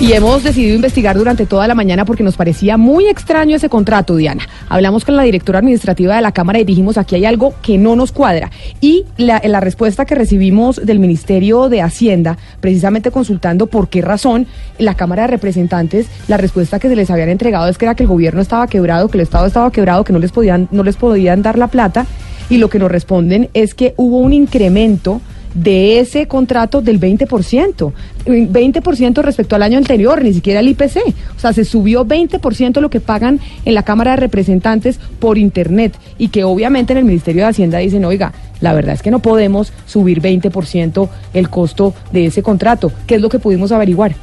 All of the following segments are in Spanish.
Y hemos decidido investigar durante toda la mañana porque nos parecía muy extraño ese contrato, Diana. Hablamos con la directora administrativa de la Cámara y dijimos aquí hay algo que no nos cuadra. Y la, la respuesta que recibimos del Ministerio de Hacienda, precisamente consultando por qué razón la Cámara de Representantes, la respuesta que se les habían entregado es que era que el gobierno estaba quebrado, que el Estado estaba quebrado, que no les podían, no les podían dar la plata. Y lo que nos responden es que hubo un incremento de ese contrato del 20%, 20% respecto al año anterior, ni siquiera el IPC. O sea, se subió 20% lo que pagan en la Cámara de Representantes por Internet y que obviamente en el Ministerio de Hacienda dicen, oiga, la verdad es que no podemos subir 20% el costo de ese contrato. ¿Qué es lo que pudimos averiguar?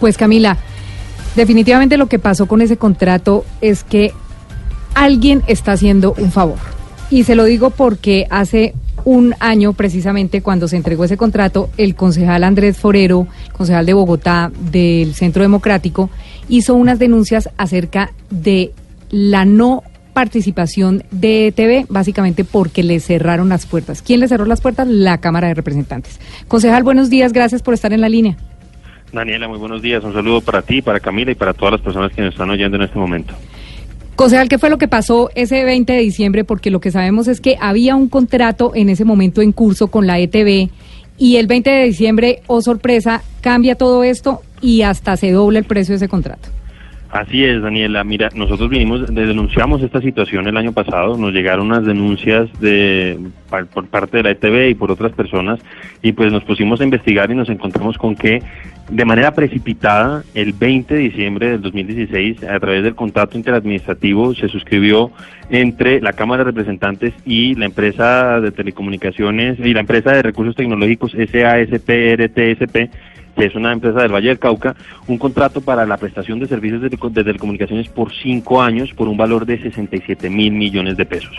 Pues Camila, definitivamente lo que pasó con ese contrato es que alguien está haciendo un favor. Y se lo digo porque hace un año precisamente cuando se entregó ese contrato, el concejal Andrés Forero, concejal de Bogotá del Centro Democrático, hizo unas denuncias acerca de la no participación de ETV, básicamente porque le cerraron las puertas. ¿Quién le cerró las puertas? La Cámara de Representantes. Concejal, buenos días, gracias por estar en la línea. Daniela, muy buenos días. Un saludo para ti, para Camila y para todas las personas que nos están oyendo en este momento. Concejal, ¿qué fue lo que pasó ese 20 de diciembre? Porque lo que sabemos es que había un contrato en ese momento en curso con la ETV y el 20 de diciembre, oh sorpresa, cambia todo esto y hasta se dobla el precio de ese contrato. Así es, Daniela. Mira, nosotros vinimos, denunciamos esta situación el año pasado, nos llegaron unas denuncias de por parte de la ETV y por otras personas y pues nos pusimos a investigar y nos encontramos con que de manera precipitada el 20 de diciembre del 2016 a través del contrato interadministrativo se suscribió entre la Cámara de Representantes y la empresa de telecomunicaciones y la empresa de recursos tecnológicos SASP que es una empresa del Valle del Cauca, un contrato para la prestación de servicios de, telecomunicaciones por cinco años por un valor de 67 mil millones de pesos.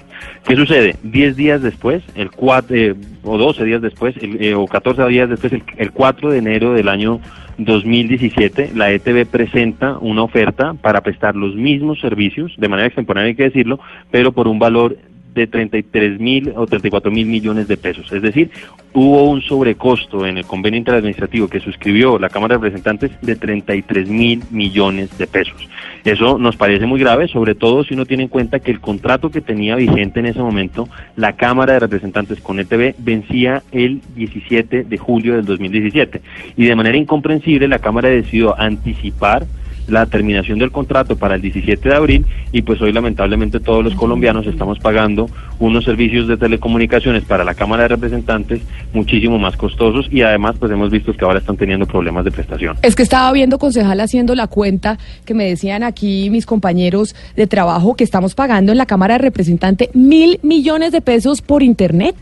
¿Qué sucede? Diez días después, el cuatro, eh, o 12 días después, eh, o 14 días después, el, el 4 de enero del año 2017, la ETV presenta una oferta para prestar los mismos servicios, de manera extemporánea hay que decirlo, pero por un valor de 33 mil o 34 mil millones de pesos. Es decir, hubo un sobrecosto en el convenio interadministrativo que suscribió la Cámara de Representantes de 33 mil millones de pesos. Eso nos parece muy grave, sobre todo si uno tiene en cuenta que el contrato que tenía vigente en ese momento la Cámara de Representantes con ETV vencía el 17 de julio del 2017. Y de manera incomprensible la Cámara decidió anticipar la terminación del contrato para el 17 de abril y pues hoy lamentablemente todos los colombianos estamos pagando unos servicios de telecomunicaciones para la Cámara de Representantes muchísimo más costosos y además pues hemos visto que ahora están teniendo problemas de prestación. Es que estaba viendo concejal haciendo la cuenta que me decían aquí mis compañeros de trabajo que estamos pagando en la Cámara de Representantes mil millones de pesos por internet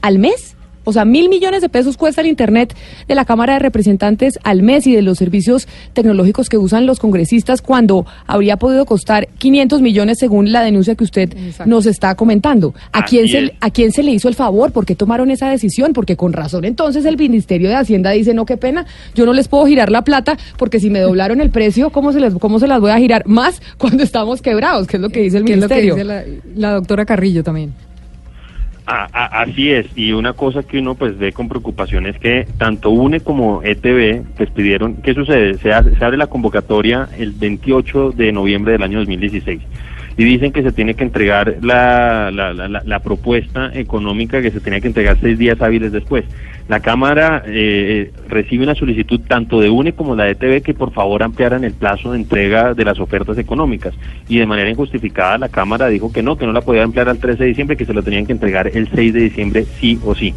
al mes. O sea, mil millones de pesos cuesta el Internet de la Cámara de Representantes al mes y de los servicios tecnológicos que usan los congresistas cuando habría podido costar 500 millones según la denuncia que usted nos está comentando. ¿A quién, se, ¿A quién se le hizo el favor? ¿Por qué tomaron esa decisión? Porque con razón entonces el Ministerio de Hacienda dice, no, qué pena, yo no les puedo girar la plata porque si me doblaron el precio, ¿cómo se, les, cómo se las voy a girar? Más cuando estamos quebrados, que es lo que dice el Ministerio. Es lo que dice la, la doctora Carrillo también así es, y una cosa que uno pues ve con preocupación es que tanto UNE como ETV pues pidieron, ¿qué sucede? Se, se abre la convocatoria el 28 de noviembre del año 2016 y dicen que se tiene que entregar la, la, la, la, propuesta económica que se tenía que entregar seis días hábiles después. La Cámara eh, recibe una solicitud tanto de UNE como la de TV que por favor ampliaran el plazo de entrega de las ofertas económicas y de manera injustificada la Cámara dijo que no, que no la podía ampliar al 13 de diciembre, que se lo tenían que entregar el 6 de diciembre sí o sí.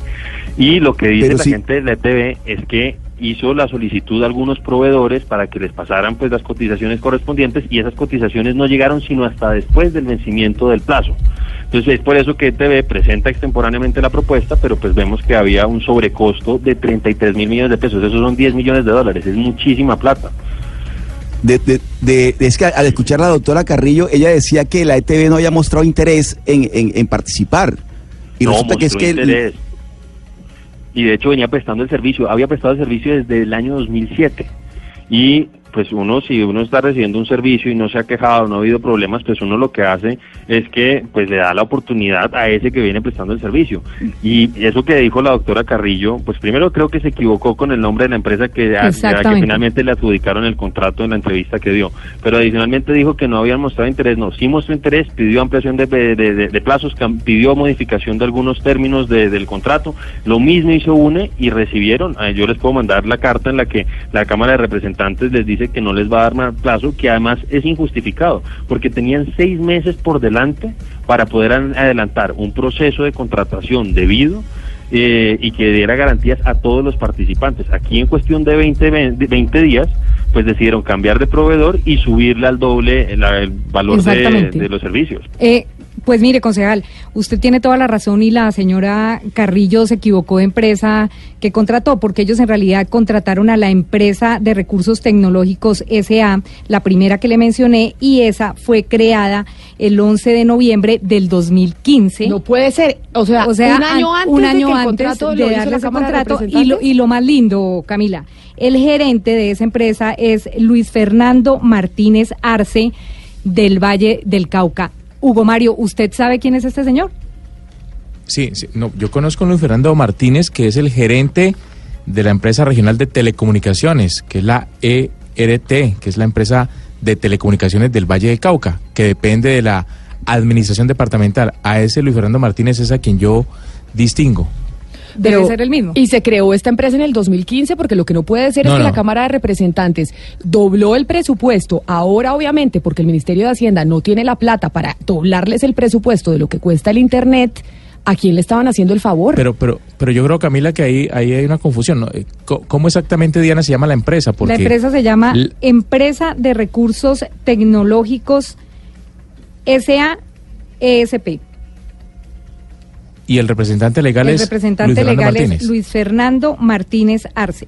Y lo que dice la gente de la ETV es que hizo la solicitud a algunos proveedores para que les pasaran pues las cotizaciones correspondientes y esas cotizaciones no llegaron sino hasta después del vencimiento del plazo. Entonces es por eso que ETV presenta extemporáneamente la propuesta, pero pues vemos que había un sobrecosto de 33 mil millones de pesos, esos son 10 millones de dólares, es muchísima plata. De, de, es que al escuchar a la doctora Carrillo, ella decía que la ETV no había mostrado interés en, en, participar. Y resulta que es que y de hecho venía prestando el servicio, había prestado el servicio desde el año 2007 y pues uno, si uno está recibiendo un servicio y no se ha quejado, no ha habido problemas, pues uno lo que hace es que pues le da la oportunidad a ese que viene prestando el servicio. Y eso que dijo la doctora Carrillo, pues primero creo que se equivocó con el nombre de la empresa que, a, que finalmente le adjudicaron el contrato en la entrevista que dio. Pero adicionalmente dijo que no habían mostrado interés, no, sí mostró interés, pidió ampliación de, de, plazos, pidió modificación de algunos términos del contrato, lo mismo hizo UNE y recibieron, eh, yo les puedo mandar la carta en la que la Cámara de Representantes les dice que no les va a dar más plazo, que además es injustificado, porque tenían seis meses por delante para poder adelantar un proceso de contratación debido eh, y que diera garantías a todos los participantes. Aquí en cuestión de 20, 20 días, pues decidieron cambiar de proveedor y subirle al doble el, valor de, los servicios. Eh, pues mire, concejal, usted tiene toda la razón y la señora Carrillo se equivocó de empresa que contrató, porque ellos en realidad contrataron a la empresa de recursos tecnológicos SA, la primera que le mencioné, y esa fue creada el 11 de noviembre del 2015. No puede ser, o sea, un año antes, un año antes de darle ese contrato. y, lo, y lo más lindo, Camila, el gerente de esa empresa es Luis Fernando Martínez Arce del Valle del Cauca. Hugo Mario, ¿usted sabe quién es este señor? Sí, no, yo conozco a Luis Fernando Martínez, que es el gerente de la empresa regional de telecomunicaciones, que es la ERT, que es la empresa de telecomunicaciones del Valle del Cauca, que depende de la administración departamental. A ese Luis Fernando Martínez es a quien yo distingo. Debe ser el mismo. Y se creó esta empresa en el 2015 porque lo que no puede ser es que la Cámara de Representantes dobló el presupuesto. Ahora, obviamente, porque el Ministerio de Hacienda no tiene la plata para doblarles el presupuesto de lo que cuesta el Internet. ¿A quién le estaban haciendo el favor? Pero, pero, pero yo creo, Camila, que ahí, ahí hay una confusión. Eh, ¿Cómo exactamente, Diana, se llama la empresa? Porque la empresa se llama Empresa de Recursos Tecnológicos SAESP. Y el representante legal es representante Luis legal es Luis Fernando Martínez Arce.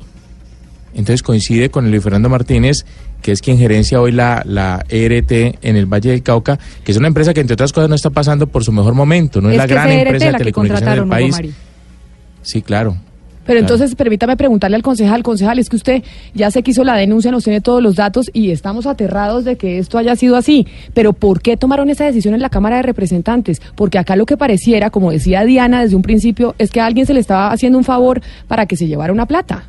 Entonces coincide con Luis Fernando Martínez, que es quien gerencia hoy la, la ERT en el Valle del Cauca, que es una empresa que entre otras cosas no está pasando por su mejor momento, no es, la gran empresa de telecomunicaciones del país. Sí, claro. Pero entonces permítame preguntarle al concejal, concejal, es que usted ya sé que hizo la denuncia, nos tiene todos los datos y estamos aterrados de que esto haya sido así. Pero ¿por qué tomaron esa decisión en la Cámara de Representantes? Porque acá lo que pareciera, como decía Diana desde un principio, es que a alguien se le estaba haciendo un favor para que se llevara una plata.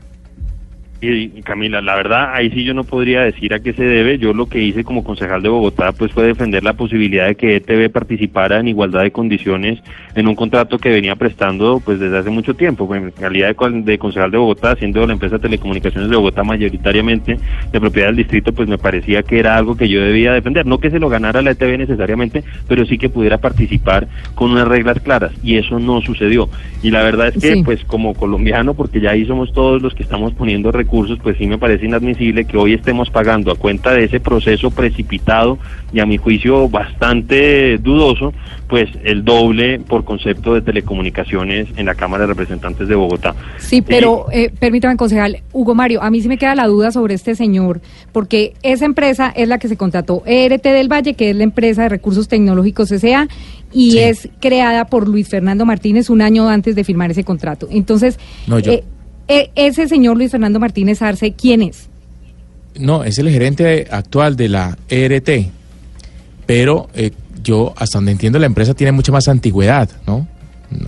Y, Camila, la verdad, ahí sí yo no podría decir a qué se debe. Yo lo que hice como concejal de Bogotá, pues fue defender la posibilidad de que ETV participara en igualdad de condiciones en un contrato que venía prestando pues desde hace mucho tiempo. Pues, en calidad de, concejal de Bogotá, siendo la empresa de telecomunicaciones de Bogotá mayoritariamente de propiedad del distrito, pues me parecía que era algo que yo debía defender. No que se lo ganara la ETV necesariamente, pero sí que pudiera participar con unas reglas claras. Y eso no sucedió. Y la verdad es que, pues como colombiano, porque ya ahí somos todos los que estamos poniendo recursos, pues sí me parece inadmisible que hoy estemos pagando a cuenta de ese proceso precipitado y a mi juicio bastante dudoso, pues el doble por concepto de telecomunicaciones en la Cámara de Representantes de Bogotá. Sí, pero eh, permítame, concejal, Hugo Mario, a mí sí me queda la duda sobre este señor, porque esa empresa es la que se contrató, ERT del Valle, que es la empresa de recursos tecnológicos S.A., y es creada por Luis Fernando Martínez un año antes de firmar ese contrato. Entonces, no, yo... Eh, e, ese señor Luis Fernando Martínez Arce, ¿quién es? No, es el gerente actual de la ERT, pero eh, yo, hasta donde entiendo, la empresa tiene mucha más antigüedad, ¿no?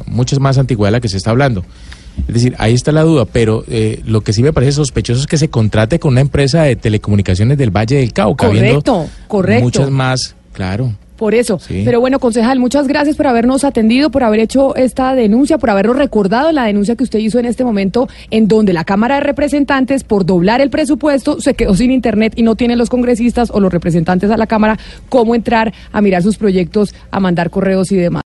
Mucha más antigüedad de la que se está hablando. Es decir, ahí está la duda, pero eh, lo que sí me parece sospechoso es que se contrate con una empresa de telecomunicaciones del Valle del Cauca. Correcto, correcto. Muchas más, claro. Por eso. Pero bueno, concejal, muchas gracias por habernos atendido, por haber hecho esta denuncia, por habernos recordado la denuncia que usted hizo en este momento, en donde la Cámara de Representantes, por doblar el presupuesto, se quedó sin Internet y no tienen los congresistas o los representantes a la Cámara cómo entrar a mirar sus proyectos, a mandar correos y demás.